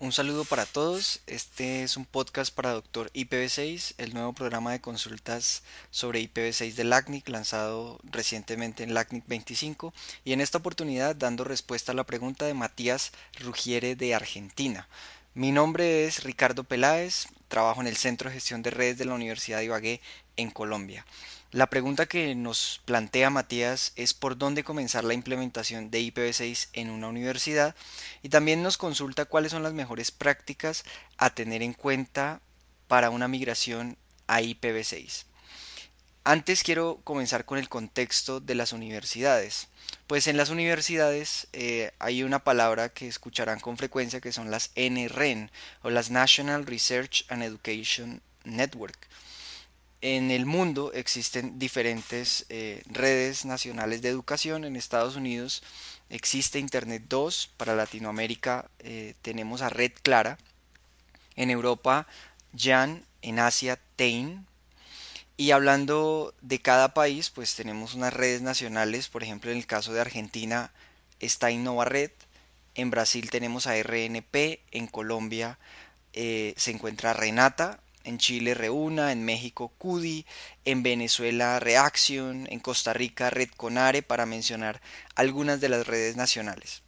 Un saludo para todos. Este es un podcast para Doctor IPv6, el nuevo programa de consultas sobre IPv6 de LACNIC lanzado recientemente en LACNIC 25 y en esta oportunidad dando respuesta a la pregunta de Matías Rugiere de Argentina. Mi nombre es Ricardo Peláez, trabajo en el Centro de Gestión de Redes de la Universidad de Ibagué en Colombia. La pregunta que nos plantea Matías es por dónde comenzar la implementación de IPv6 en una universidad y también nos consulta cuáles son las mejores prácticas a tener en cuenta para una migración a IPv6. Antes quiero comenzar con el contexto de las universidades. Pues en las universidades eh, hay una palabra que escucharán con frecuencia que son las NREN o las National Research and Education Network en el mundo existen diferentes eh, redes nacionales de educación. En Estados Unidos existe Internet 2, para Latinoamérica eh, tenemos a Red Clara, en Europa Jan, en Asia Tein. Y hablando de cada país, pues tenemos unas redes nacionales, por ejemplo en el caso de Argentina está Innova Red, en Brasil tenemos a RNP, en Colombia eh, se encuentra Renata, en Chile Reúna, en México CUDI, en Venezuela Reaction, en Costa Rica Red Conare, para mencionar algunas de las redes nacionales.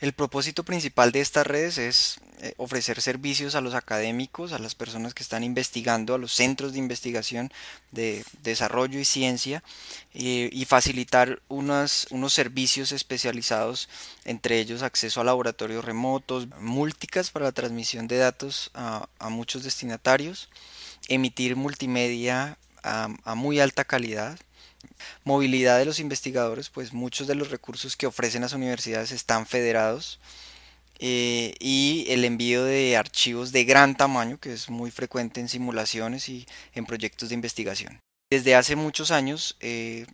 El propósito principal de estas redes es eh, ofrecer servicios a los académicos, a las personas que están investigando, a los centros de investigación de desarrollo y ciencia eh, y facilitar unos, servicios especializados, entre ellos acceso a laboratorios remotos, múlticas para la transmisión de datos a, muchos destinatarios, emitir multimedia a muy alta calidad, movilidad de los investigadores, pues muchos de los recursos que ofrecen las universidades están federados eh, y el envío de archivos de gran tamaño, que es muy frecuente en simulaciones y en proyectos de investigación. Desde hace muchos años, eh,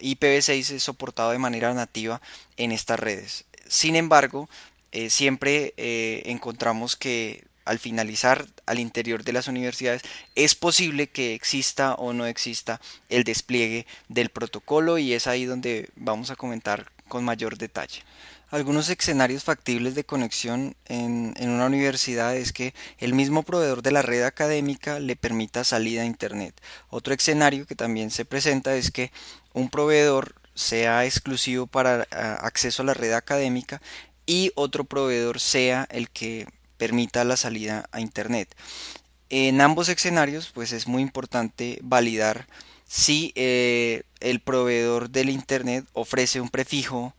IPv6 es soportado de manera nativa en estas redes. Sin embargo, eh, siempre encontramos que al finalizar al interior de las universidades, es posible que exista o no exista el despliegue del protocolo y es ahí donde vamos a comentar con mayor detalle. Algunos escenarios factibles de conexión en, una universidad es que el mismo proveedor de la red académica le permita salida a Internet. Otro escenario que también se presenta es que un proveedor sea exclusivo para acceso a la red académica y otro proveedor sea el que permita la salida a Internet. En ambos escenarios, pues es muy importante validar si eh, el proveedor del Internet ofrece un prefijo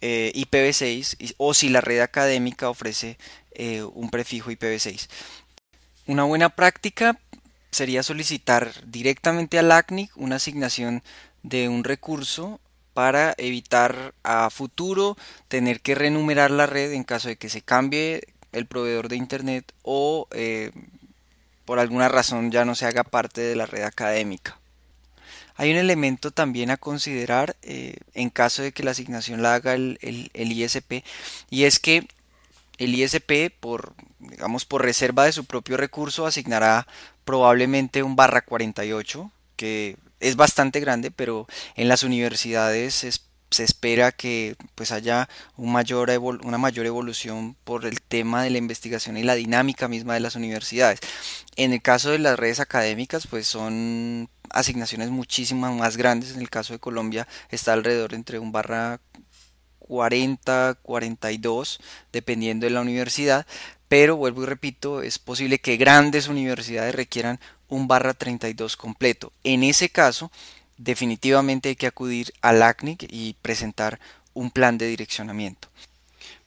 eh, IPv6 o si la red académica ofrece eh, un prefijo IPv6. Una buena práctica sería solicitar directamente al ACNIC una asignación de un recurso para evitar a futuro tener que renumerar la red en caso de que se cambie el proveedor de internet o eh, por alguna razón ya no se haga parte de la red académica. Hay un elemento también a considerar eh, en caso de que la asignación la haga el, ISP y es que el ISP por digamos por reserva de su propio recurso asignará probablemente un barra 48 que es bastante grande pero en las universidades es se espera que pues haya una mayor evolución por el tema de la investigación y la dinámica misma de las universidades. En el caso de las redes académicas, pues son asignaciones muchísimas más grandes. En el caso de Colombia está alrededor entre un barra 40, 42, dependiendo de la universidad. Pero vuelvo y repito, es posible que grandes universidades requieran un barra 32 completo. En ese caso, definitivamente hay que acudir al ACNIC y presentar un plan de direccionamiento.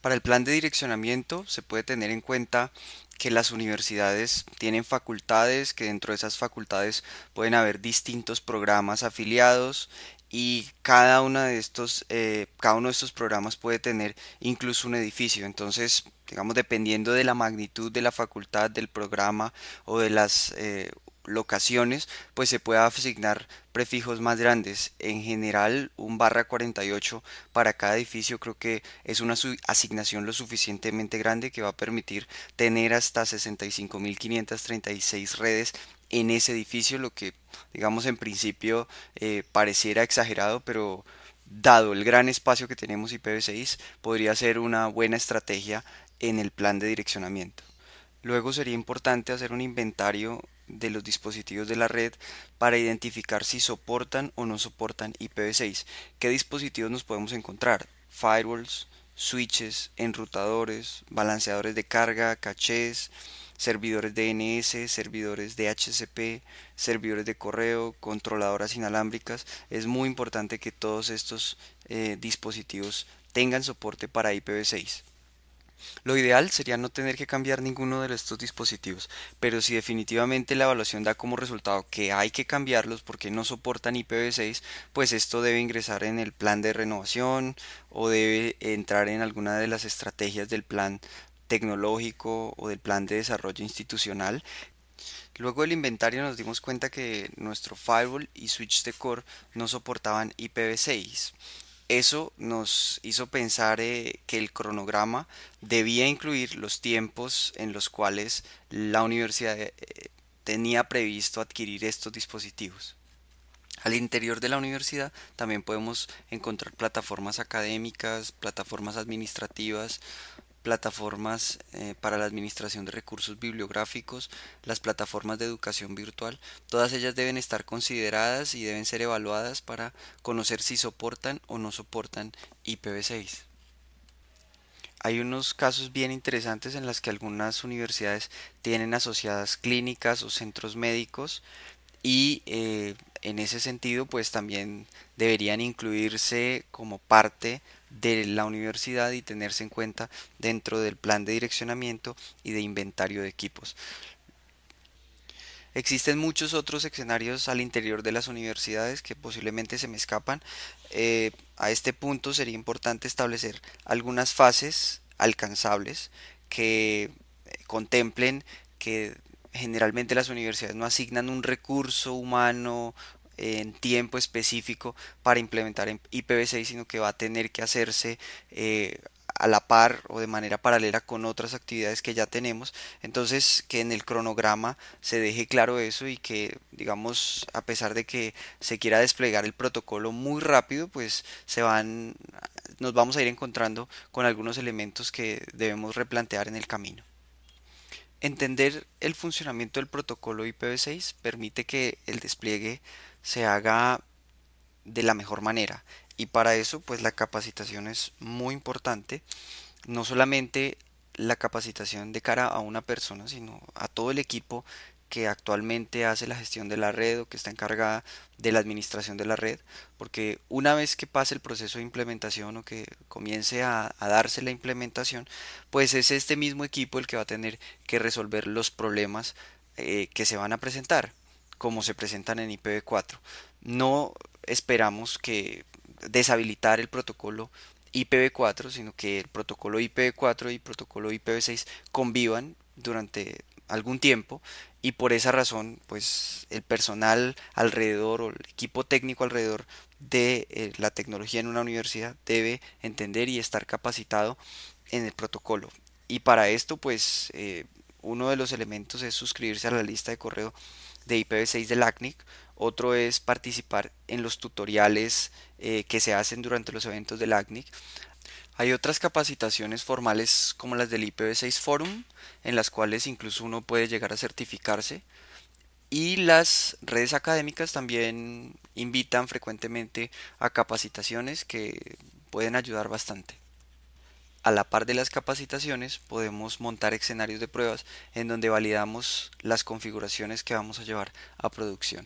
Para el plan de direccionamiento se puede tener en cuenta que las universidades tienen facultades, que dentro de esas facultades pueden haber distintos programas afiliados y cada, de estos, eh, cada uno de estos programas puede tener incluso un edificio. Entonces, digamos, dependiendo de la magnitud de la facultad, del programa o de las eh, locaciones, pues se puede asignar prefijos más grandes. En general, un barra 48 para cada edificio creo que es una asignación lo suficientemente grande que va a permitir tener hasta 65.536 redes en ese edificio, lo que digamos en principio eh, pareciera exagerado, pero dado el gran espacio que tenemos IPv6, podría ser una buena estrategia en el plan de direccionamiento. Luego sería importante hacer un inventario de los dispositivos de la red para identificar si soportan o no soportan IPv6. ¿Qué dispositivos nos podemos encontrar? Firewalls, switches, enrutadores, balanceadores de carga, cachés, servidores DNS, servidores DHCP, servidores de correo, controladoras inalámbricas. Es muy importante que todos estos eh, dispositivos tengan soporte para IPv6. Lo ideal sería no tener que cambiar ninguno de estos dispositivos, pero si definitivamente la evaluación da como resultado que hay que cambiarlos porque no soportan IPv6, pues esto debe ingresar en el plan de renovación o debe entrar en alguna de las estrategias del plan tecnológico o del plan de desarrollo institucional. Luego del inventario nos dimos cuenta que nuestro firewall y switch de core no soportaban IPv6 eso nos hizo pensar eh, que el cronograma debía incluir los tiempos en los cuales la universidad eh, tenía previsto adquirir estos dispositivos. Al interior de la universidad también podemos encontrar plataformas académicas, plataformas administrativas, plataformas eh, para la administración de recursos bibliográficos, las plataformas de educación virtual, todas ellas deben estar consideradas y deben ser evaluadas para conocer si soportan o no soportan IPv6. Hay unos casos bien interesantes en los que algunas universidades tienen asociadas clínicas o centros médicos y eh, en ese sentido pues también deberían incluirse como parte de la universidad y tenerse en cuenta dentro del plan de direccionamiento y de inventario de equipos. Existen muchos otros escenarios al interior de las universidades que posiblemente se me escapan. Eh, a este punto sería importante establecer algunas fases alcanzables que eh, contemplen que generalmente las universidades no asignan un recurso humano en tiempo específico para implementar IPv6, sino que va a tener que hacerse eh, a la par o de manera paralela con otras actividades que ya tenemos. Entonces, que en el cronograma se deje claro eso y que, digamos, a pesar de que se quiera desplegar el protocolo muy rápido, pues se van, nos vamos a ir encontrando con algunos elementos que debemos replantear en el camino. Entender el funcionamiento del protocolo IPv6 permite que el despliegue se haga de la mejor manera. Y para eso pues la capacitación es muy importante. No solamente la capacitación de cara a una persona sino a todo el equipo que actualmente hace la gestión de la red o que está encargada de la administración de la red, porque una vez que pase el proceso de implementación o que comience a, darse la implementación, pues es este mismo equipo el que va a tener que resolver los problemas eh, que se van a presentar como se presentan en IPv4. No esperamos que deshabilitar el protocolo IPv4, sino que el protocolo IPv4 y el protocolo IPv6 convivan durante algún tiempo y por esa razón pues el personal alrededor o el equipo técnico alrededor de eh, la tecnología en una universidad debe entender y estar capacitado en el protocolo y para esto pues eh, uno de los elementos es suscribirse a la lista de correo de IPv6 del ACNIC, otro es participar en los tutoriales eh, que se hacen durante los eventos del ACNIC. Hay otras capacitaciones formales como las del IPv6 Forum, en las cuales incluso uno puede llegar a certificarse. Y las redes académicas también invitan frecuentemente a capacitaciones que pueden ayudar bastante. A la par de las capacitaciones podemos montar escenarios de pruebas en donde validamos las configuraciones que vamos a llevar a producción.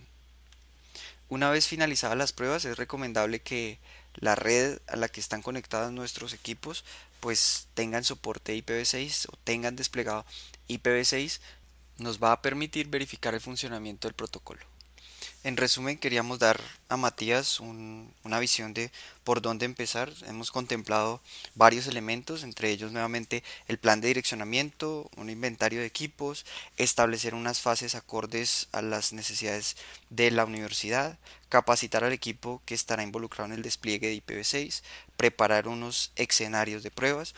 Una vez finalizadas las pruebas es recomendable que la red a la que están conectados nuestros equipos pues tengan soporte IPv6 o tengan desplegado IPv6 nos va a permitir verificar el funcionamiento del protocolo. En resumen, queríamos dar a Matías una visión de por dónde empezar. Hemos contemplado varios elementos, entre ellos nuevamente el plan de direccionamiento, un inventario de equipos, establecer unas fases acordes a las necesidades de la universidad, capacitar al equipo que estará involucrado en el despliegue de IPv6, preparar unos escenarios de pruebas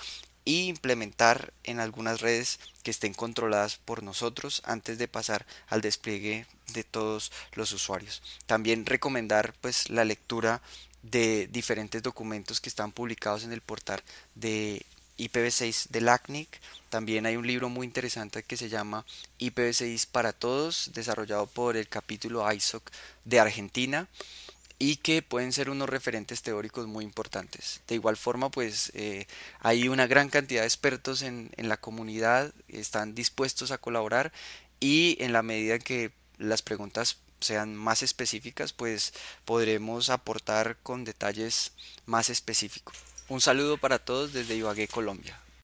y implementar en algunas redes que estén controladas por nosotros antes de pasar al despliegue de todos los usuarios. También recomendar pues la lectura de diferentes documentos que están publicados en el portal de IPv6 del ACNIC. También hay un libro muy interesante que se llama IPv6 para todos, desarrollado por el capítulo ISOC de Argentina y que pueden ser unos referentes teóricos muy importantes. De igual forma, pues eh, hay una gran cantidad de expertos en, en la comunidad, están dispuestos a colaborar y en la medida en que las preguntas sean más específicas, pues podremos aportar con detalles más específicos. Un saludo para todos desde Ibagué, Colombia.